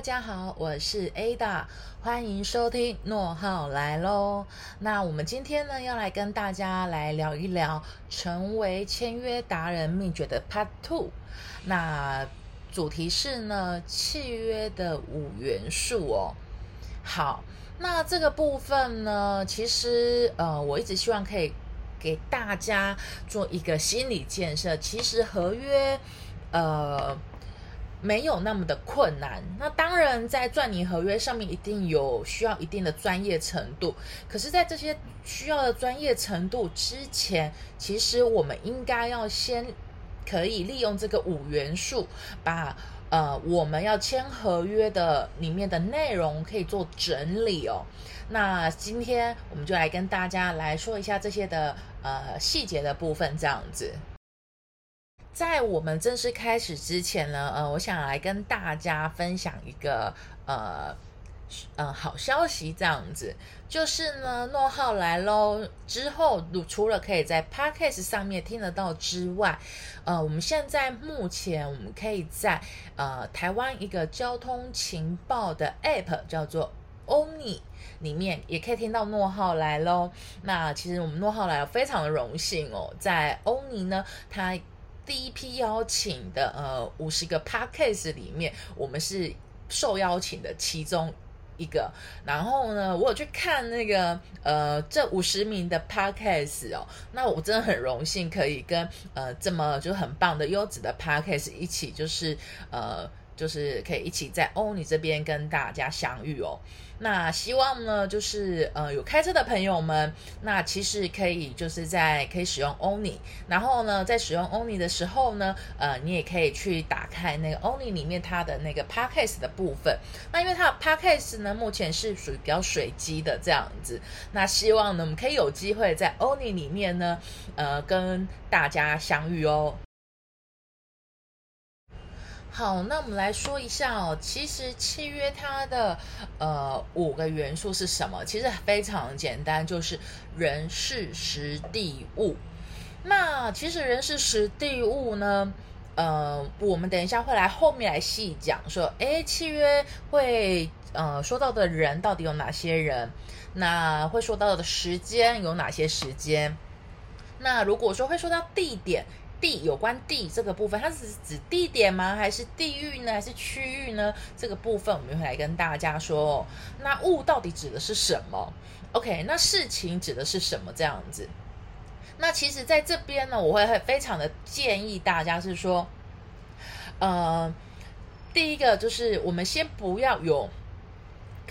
大家好，我是 Ada，欢迎收听诺浩来喽。那我们今天呢，要来跟大家来聊一聊成为签约达人秘诀的 Part Two。那主题是呢，契约的五元素哦。好，那这个部分呢，其实呃，我一直希望可以给大家做一个心理建设。其实合约，呃。没有那么的困难。那当然，在撰拟合约上面一定有需要一定的专业程度。可是，在这些需要的专业程度之前，其实我们应该要先可以利用这个五元素，把呃我们要签合约的里面的内容可以做整理哦。那今天我们就来跟大家来说一下这些的呃细节的部分，这样子。在我们正式开始之前呢，呃，我想来跟大家分享一个呃，呃好消息，这样子就是呢，诺浩来喽之后，除了可以在 Podcast 上面听得到之外，呃，我们现在目前我们可以在呃台湾一个交通情报的 App 叫做 Oni 里面也可以听到诺浩来喽。那其实我们诺浩来非常的荣幸哦，在 Oni 呢，它第一批邀请的呃五十个 podcast 里面，我们是受邀请的其中一个。然后呢，我有去看那个呃这五十名的 podcast 哦，那我真的很荣幸可以跟呃这么就很棒的优质的 podcast 一起，就是呃。就是可以一起在欧尼这边跟大家相遇哦。那希望呢，就是呃有开车的朋友们，那其实可以就是在可以使用欧尼，然后呢，在使用欧尼的时候呢，呃，你也可以去打开那个欧尼里面它的那个 podcast 的部分。那因为它的 podcast 呢，目前是属于比较随机的这样子。那希望呢，我们可以有机会在欧尼里面呢，呃，跟大家相遇哦。好，那我们来说一下哦。其实契约它的呃五个元素是什么？其实非常简单，就是人事时地物。那其实人事时地物呢，呃，我们等一下会来后面来细讲，说哎，契约会呃说到的人到底有哪些人？那会说到的时间有哪些时间？那如果说会说到地点。地有关地这个部分，它是指地点吗？还是地域呢？还是区域呢？这个部分我们会来跟大家说。那物到底指的是什么？OK，那事情指的是什么？这样子。那其实在这边呢，我会非常的建议大家是说，呃，第一个就是我们先不要有。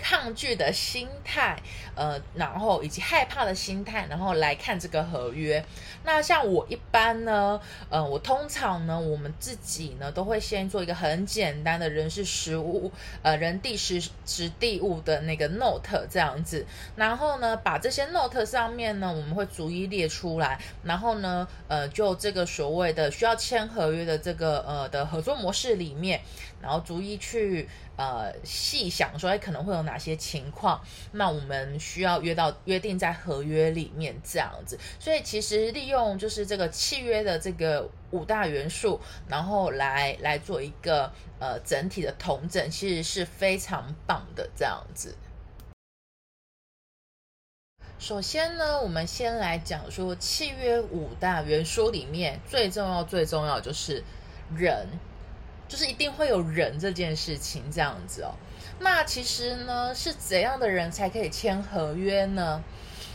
抗拒的心态，呃，然后以及害怕的心态，然后来看这个合约。那像我一般呢，呃，我通常呢，我们自己呢都会先做一个很简单的人事实物，呃，人地时时地物的那个 note 这样子。然后呢，把这些 note 上面呢，我们会逐一列出来。然后呢，呃，就这个所谓的需要签合约的这个呃的合作模式里面，然后逐一去。呃，细想说，哎，可能会有哪些情况？那我们需要约到约定在合约里面这样子。所以其实利用就是这个契约的这个五大元素，然后来来做一个呃整体的统整，其实是非常棒的这样子。首先呢，我们先来讲说契约五大元素里面最重要、最重要就是人。就是一定会有人这件事情这样子哦。那其实呢，是怎样的人才可以签合约呢？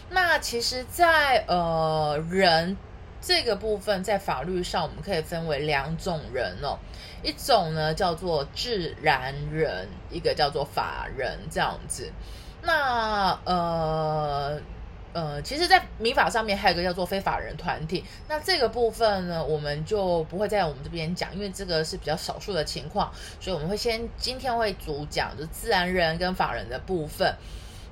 那其实，在呃人这个部分，在法律上我们可以分为两种人哦。一种呢叫做自然人，一个叫做法人这样子。那呃。呃，其实，在民法上面还有一个叫做非法人团体。那这个部分呢，我们就不会在我们这边讲，因为这个是比较少数的情况，所以我们会先今天会主讲，就自然人跟法人的部分。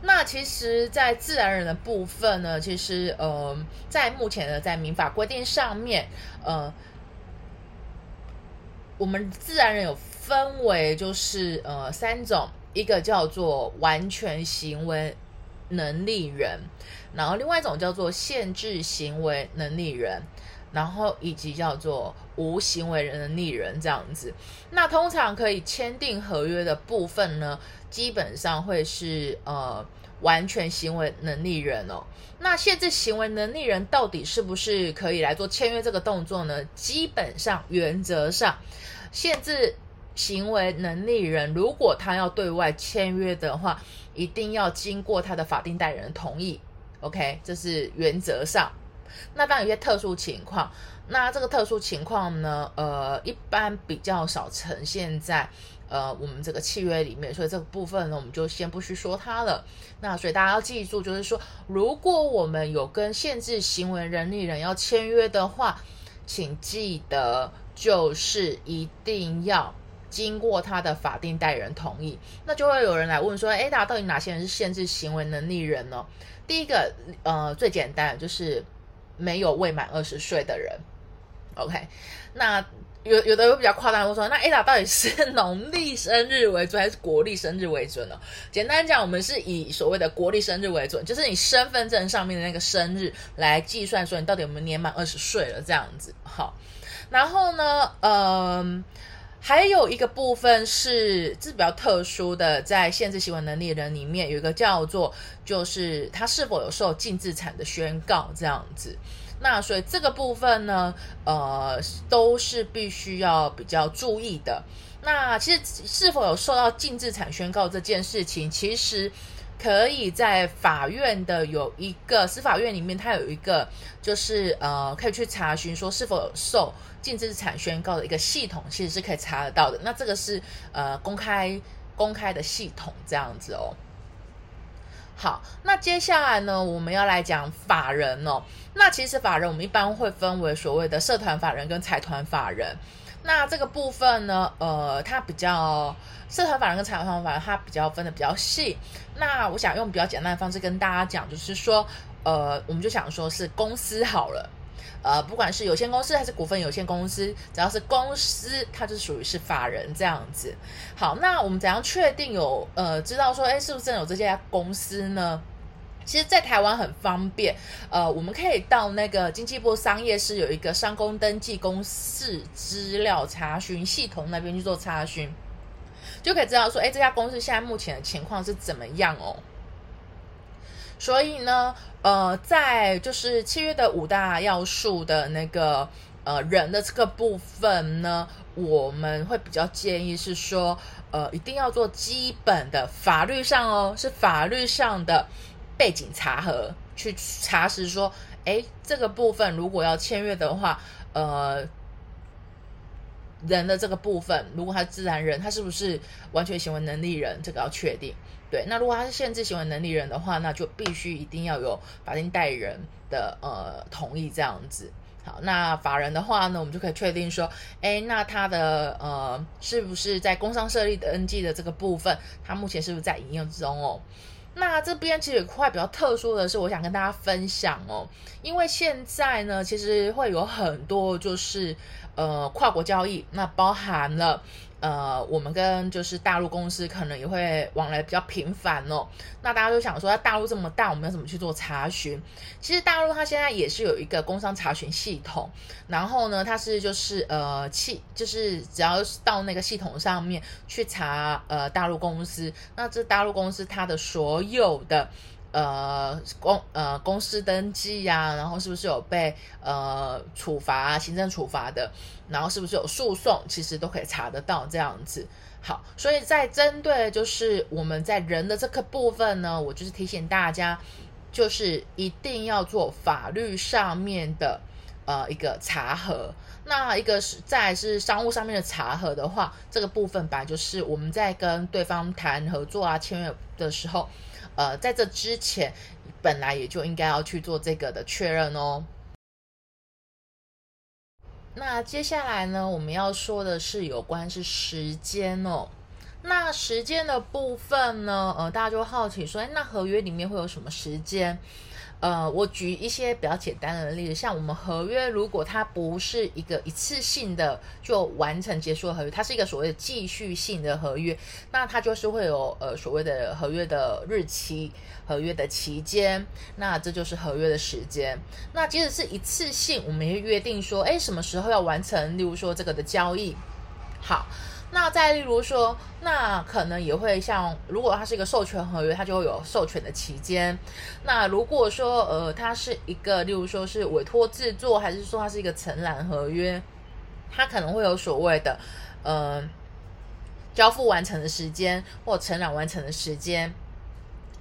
那其实，在自然人的部分呢，其实呃，在目前的在民法规定上面，呃，我们自然人有分为就是呃三种，一个叫做完全行为。能力人，然后另外一种叫做限制行为能力人，然后以及叫做无行为能力人这样子。那通常可以签订合约的部分呢，基本上会是呃完全行为能力人哦。那限制行为能力人到底是不是可以来做签约这个动作呢？基本上原则上，限制行为能力人如果他要对外签约的话，一定要经过他的法定代理人同意。OK，这是原则上。那当然有些特殊情况，那这个特殊情况呢，呃，一般比较少呈现在呃我们这个契约里面，所以这个部分呢，我们就先不去说它了。那所以大家要记住，就是说，如果我们有跟限制行为人力人要签约的话，请记得就是一定要经过他的法定代理人同意。那就会有人来问说：“Ada 到底哪些人是限制行为能力人呢？第一个，呃，最简单就是。没有未满二十岁的人，OK，那有有的会比较夸张，会说那 Ada 到底是农历生日为准还是国历生日为准呢？简单讲，我们是以所谓的国历生日为准，就是你身份证上面的那个生日来计算，说你到底有没有年满二十岁了这样子。好，然后呢，嗯。还有一个部分是，这是比较特殊的，在限制行为能力人里面有一个叫做，就是他是否有受禁资产的宣告这样子。那所以这个部分呢，呃，都是必须要比较注意的。那其实是否有受到禁资产宣告这件事情，其实。可以在法院的有一个司法院里面，它有一个就是呃，可以去查询说是否有受禁资产宣告的一个系统，其实是可以查得到的。那这个是呃公开公开的系统这样子哦。好，那接下来呢，我们要来讲法人哦。那其实法人我们一般会分为所谓的社团法人跟财团法人。那这个部分呢，呃，它比较社团法人跟财团法人，它比较分的比较细。那我想用比较简单的方式跟大家讲，就是说，呃，我们就想说是公司好了，呃，不管是有限公司还是股份有限公司，只要是公司，它就属于是法人这样子。好，那我们怎样确定有呃，知道说，哎，是不是真的有这家公司呢？其实，在台湾很方便，呃，我们可以到那个经济部商业司有一个商工登记公示资料查询系统那边去做查询，就可以知道说，哎，这家公司现在目前的情况是怎么样哦。所以呢，呃，在就是契约的五大要素的那个呃人的这个部分呢，我们会比较建议是说，呃，一定要做基本的法律上哦，是法律上的。背景查核去查实说，哎，这个部分如果要签约的话，呃，人的这个部分，如果他是自然人，他是不是完全行为能力人，这个要确定。对，那如果他是限制行为能力人的话，那就必须一定要有法定代理人的呃同意这样子。好，那法人的话呢，我们就可以确定说，哎，那他的呃是不是在工商设立登记的这个部分，他目前是不是在营业之中哦？那这边其实有块比较特殊的是，我想跟大家分享哦，因为现在呢，其实会有很多就是呃跨国交易，那包含了。呃，我们跟就是大陆公司可能也会往来比较频繁哦。那大家都想说，大陆这么大，我们要怎么去做查询？其实大陆它现在也是有一个工商查询系统，然后呢，它是就是呃，系就是只要到那个系统上面去查呃大陆公司，那这大陆公司它的所有的。呃，公呃公司登记呀，然后是不是有被呃处罚啊、行政处罚的，然后是不是有诉讼，其实都可以查得到这样子。好，所以在针对就是我们在人的这个部分呢，我就是提醒大家，就是一定要做法律上面的呃一个查核。那一个是在是商务上面的查核的话，这个部分本来就是我们在跟对方谈合作啊、签约的时候。呃，在这之前，本来也就应该要去做这个的确认哦。那接下来呢，我们要说的是有关是时间哦。那时间的部分呢，呃，大家就好奇说，哎，那合约里面会有什么时间？呃，我举一些比较简单的例子，像我们合约，如果它不是一个一次性的就完成结束的合约，它是一个所谓的继续性的合约，那它就是会有呃所谓的合约的日期、合约的期间，那这就是合约的时间。那即使是一次性，我们也约定说，哎，什么时候要完成？例如说这个的交易，好。那再例如说，那可能也会像，如果它是一个授权合约，它就会有授权的期间。那如果说，呃，它是一个，例如说是委托制作，还是说它是一个承揽合约，它可能会有所谓的，呃，交付完成的时间或承揽完成的时间。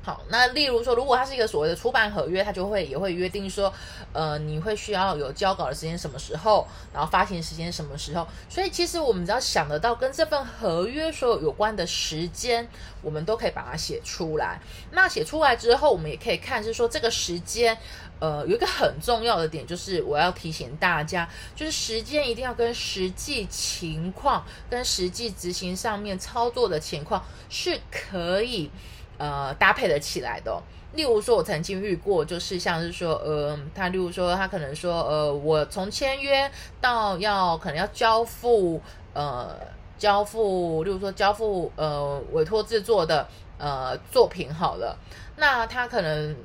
好，那例如说，如果它是一个所谓的出版合约，它就会也会约定说，呃，你会需要有交稿的时间什么时候，然后发行时间什么时候。所以其实我们只要想得到跟这份合约所有有关的时间，我们都可以把它写出来。那写出来之后，我们也可以看是说这个时间，呃，有一个很重要的点，就是我要提醒大家，就是时间一定要跟实际情况、跟实际执行上面操作的情况是可以。呃，搭配的起来的。例如说，我曾经遇过，就是像是说，呃，他例如说，他可能说，呃，我从签约到要可能要交付，呃，交付，例如说交付，呃，委托制作的呃作品好了，那他可能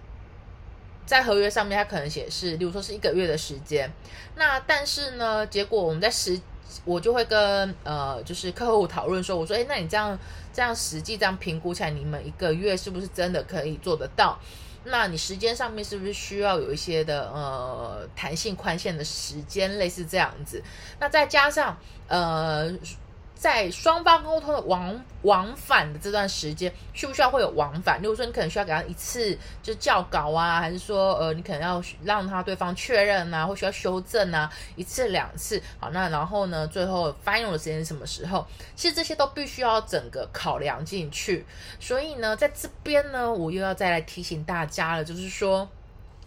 在合约上面，他可能显示，例如说是一个月的时间，那但是呢，结果我们在实我就会跟呃，就是客户讨论说，我说，哎，那你这样这样实际这样评估起来，你们一个月是不是真的可以做得到？那你时间上面是不是需要有一些的呃弹性宽限的时间，类似这样子？那再加上呃。在双方沟通的往往返的这段时间，需不需要会有往返？例如说，你可能需要给他一次就校稿啊，还是说，呃，你可能要让他对方确认啊，或需要修正啊，一次两次。好，那然后呢，最后翻用的时间是什么时候？其实这些都必须要整个考量进去。所以呢，在这边呢，我又要再来提醒大家了，就是说，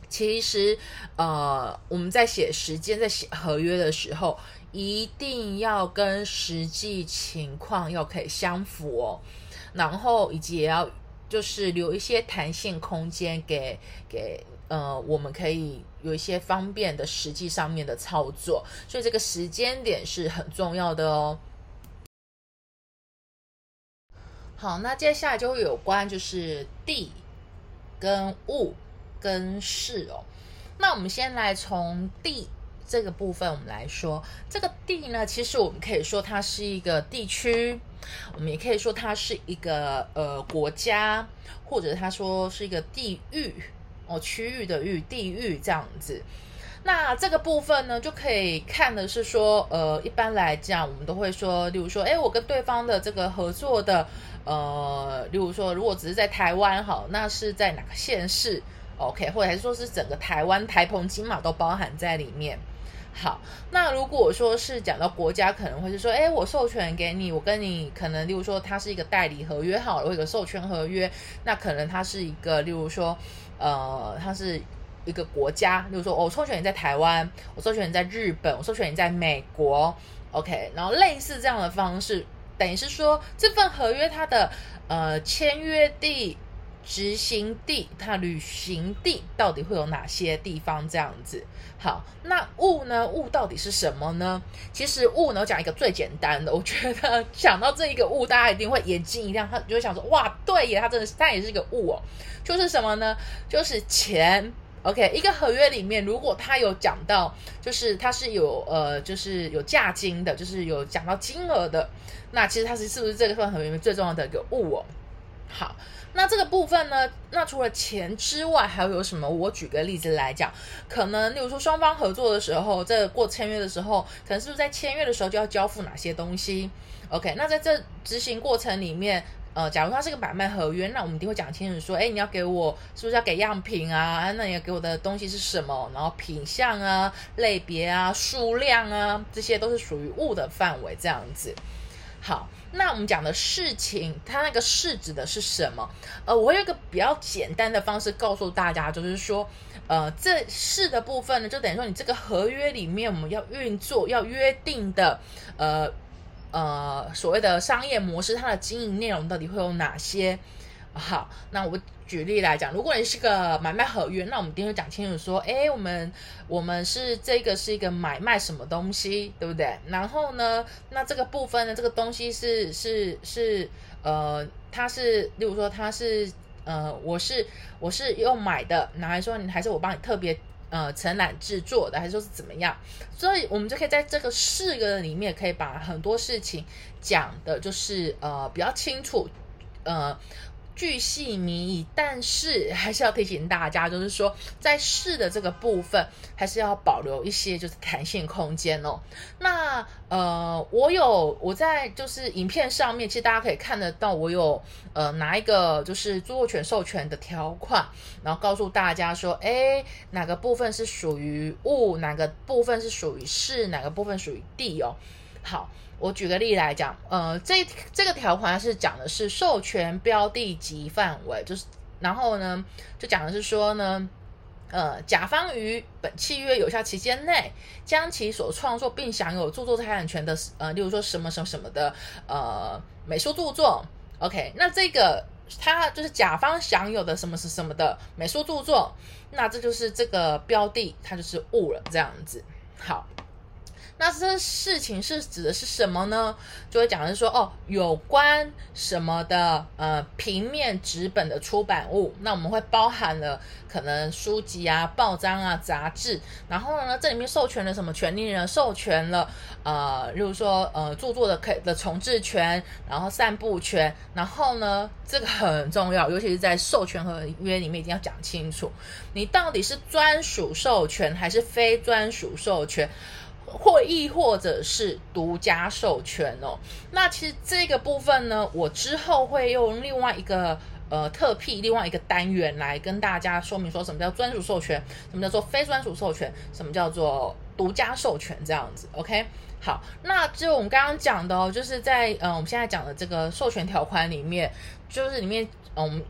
其实，呃，我们在写时间、在写合约的时候。一定要跟实际情况要可以相符哦，然后以及也要就是留一些弹性空间给给呃，我们可以有一些方便的实际上面的操作，所以这个时间点是很重要的哦。好，那接下来就会有关就是地跟物跟事哦，那我们先来从地。这个部分我们来说，这个地呢，其实我们可以说它是一个地区，我们也可以说它是一个呃国家，或者他说是一个地域哦，区域的域，地域这样子。那这个部分呢，就可以看的是说，呃，一般来讲，我们都会说，例如说，哎，我跟对方的这个合作的，呃，例如说，如果只是在台湾，好，那是在哪个县市？OK，或者还是说是整个台湾、台澎金马都包含在里面。好，那如果说是讲到国家，可能会是说，哎，我授权给你，我跟你可能，例如说，它是一个代理合约，好了，或者授权合约，那可能它是一个，例如说，呃，它是一个国家，例如说，我授权你在台湾，我授权你在日本，我授权你在美国，OK，然后类似这样的方式，等于是说，这份合约它的呃签约地。执行地，它旅行地到底会有哪些地方？这样子，好，那物呢？物到底是什么呢？其实物呢，我讲一个最简单的，我觉得 想到这一个物，大家一定会眼睛一亮，他就会想说，哇，对耶，它真的是，它也是一个物哦，就是什么呢？就是钱。OK，一个合约里面，如果它有讲到，就是它是有呃，就是有价金的，就是有讲到金额的，那其实它是是不是这个份合约里面最重要的一个物哦？好。那这个部分呢？那除了钱之外，还有什么？我举个例子来讲，可能，例如说双方合作的时候，在过签约的时候，可能是不是在签约的时候就要交付哪些东西？OK，那在这执行过程里面，呃，假如它是个买卖合约，那我们一定会讲清楚说，哎，你要给我是不是要给样品啊？那你要给我的东西是什么？然后品相啊、类别啊、数量啊，这些都是属于物的范围，这样子。好，那我们讲的事情，它那个事指的是什么？呃，我有一个比较简单的方式告诉大家，就是说，呃，这事的部分呢，就等于说你这个合约里面我们要运作、要约定的，呃呃，所谓的商业模式，它的经营内容到底会有哪些？好，那我举例来讲，如果你是个买卖合约，那我们一定会讲清楚说，哎，我们我们是这个是一个买卖什么东西，对不对？然后呢，那这个部分呢，这个东西是是是呃，它是，例如说它是呃，我是我是用买的，拿来说你还是我帮你特别呃承揽制作的，还是说是怎么样？所以我们就可以在这个四个里面，可以把很多事情讲的，就是呃比较清楚，呃。巨细靡遗，但是还是要提醒大家，就是说在试的这个部分，还是要保留一些就是弹性空间哦。那呃，我有我在就是影片上面，其实大家可以看得到，我有呃拿一个就是著作权授权的条款，然后告诉大家说，哎，哪个部分是属于物，哪个部分是属于事，哪个部分属于地哦。好。我举个例来讲，呃，这这个条款是讲的是授权标的及范围，就是然后呢，就讲的是说呢，呃，甲方于本契约有效期间内，将其所创作并享有著作财产权的，呃，例如说什么什么什么的，呃，美术著作，OK，那这个它就是甲方享有的什么是什么的美术著作，那这就是这个标的，它就是物了，这样子，好。那这事情是指的是什么呢？就会讲的是说，哦，有关什么的，呃，平面纸本的出版物，那我们会包含了可能书籍啊、报章啊、杂志，然后呢，这里面授权了什么权利人？授权了，呃，例如说，呃，著作的可的重置权，然后散布权，然后呢，这个很重要，尤其是在授权合约里面一定要讲清楚，你到底是专属授权还是非专属授权。或亦或者是独家授权哦，那其实这个部分呢，我之后会用另外一个呃特辟另外一个单元来跟大家说明说什么叫专属授权，什么叫做非专属授权，什么叫做独家授权这样子。OK，好，那就我们刚刚讲的哦，就是在呃我们现在讲的这个授权条款里面，就是里面嗯。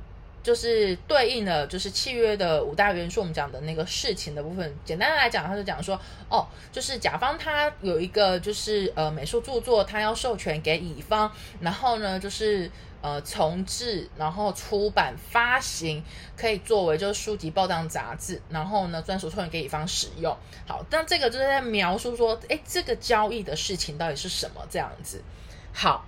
就是对应的，就是契约的五大元素。我们讲的那个事情的部分，简单的来讲，他就讲说，哦，就是甲方他有一个就是呃美术著作，他要授权给乙方，然后呢就是呃重置，然后出版发行，可以作为就是书籍、报章、杂志，然后呢专属授权给乙方使用。好，那这个就是在描述说，哎，这个交易的事情到底是什么这样子。好，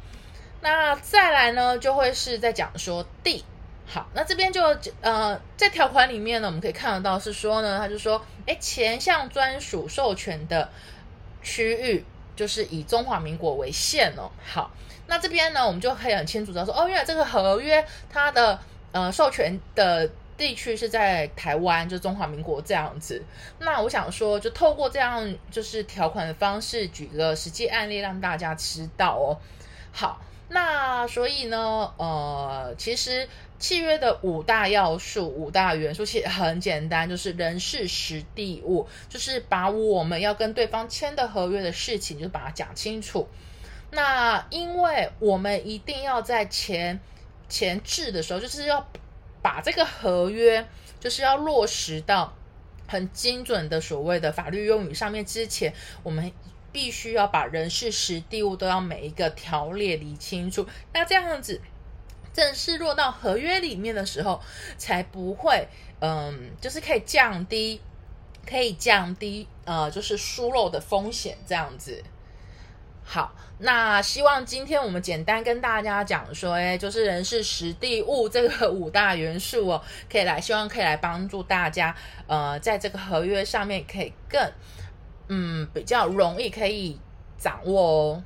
那再来呢，就会是在讲说第。好，那这边就呃，在条款里面呢，我们可以看得到是说呢，他就说，哎，前项专属授权的区域就是以中华民国为限哦。好，那这边呢，我们就可以很清楚的说，哦，原来这个合约它的呃授权的地区是在台湾，就中华民国这样子。那我想说，就透过这样就是条款的方式，举个实际案例让大家知道哦。好。那所以呢，呃，其实契约的五大要素、五大元素其实很简单，就是人事实地物，就是把我们要跟对方签的合约的事情，就把它讲清楚。那因为我们一定要在前前置的时候，就是要把这个合约，就是要落实到很精准的所谓的法律用语上面之前，我们。必须要把人事实地物都要每一个条列理清楚，那这样子正式落到合约里面的时候，才不会，嗯，就是可以降低，可以降低，呃，就是疏漏的风险，这样子。好，那希望今天我们简单跟大家讲说，哎，就是人事实地物这个五大元素哦，可以来，希望可以来帮助大家，呃，在这个合约上面可以更。嗯，比较容易可以掌握哦。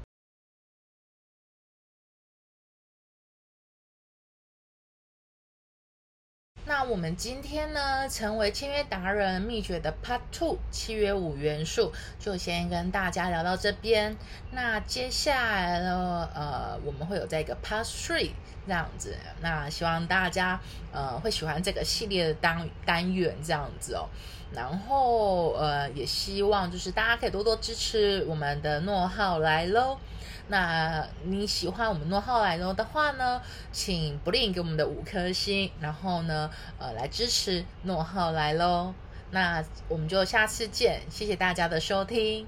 那我们今天呢，成为签约达人秘诀的 Part Two 契约五元素，就先跟大家聊到这边。那接下来呢，呃，我们会有在一个 Part Three 这样子。那希望大家呃会喜欢这个系列的单单元这样子哦。然后呃，也希望就是大家可以多多支持我们的诺浩来喽。那你喜欢我们诺浩来喽的话呢，请不吝给我们的五颗星，然后呢，呃，来支持诺浩来喽。那我们就下次见，谢谢大家的收听。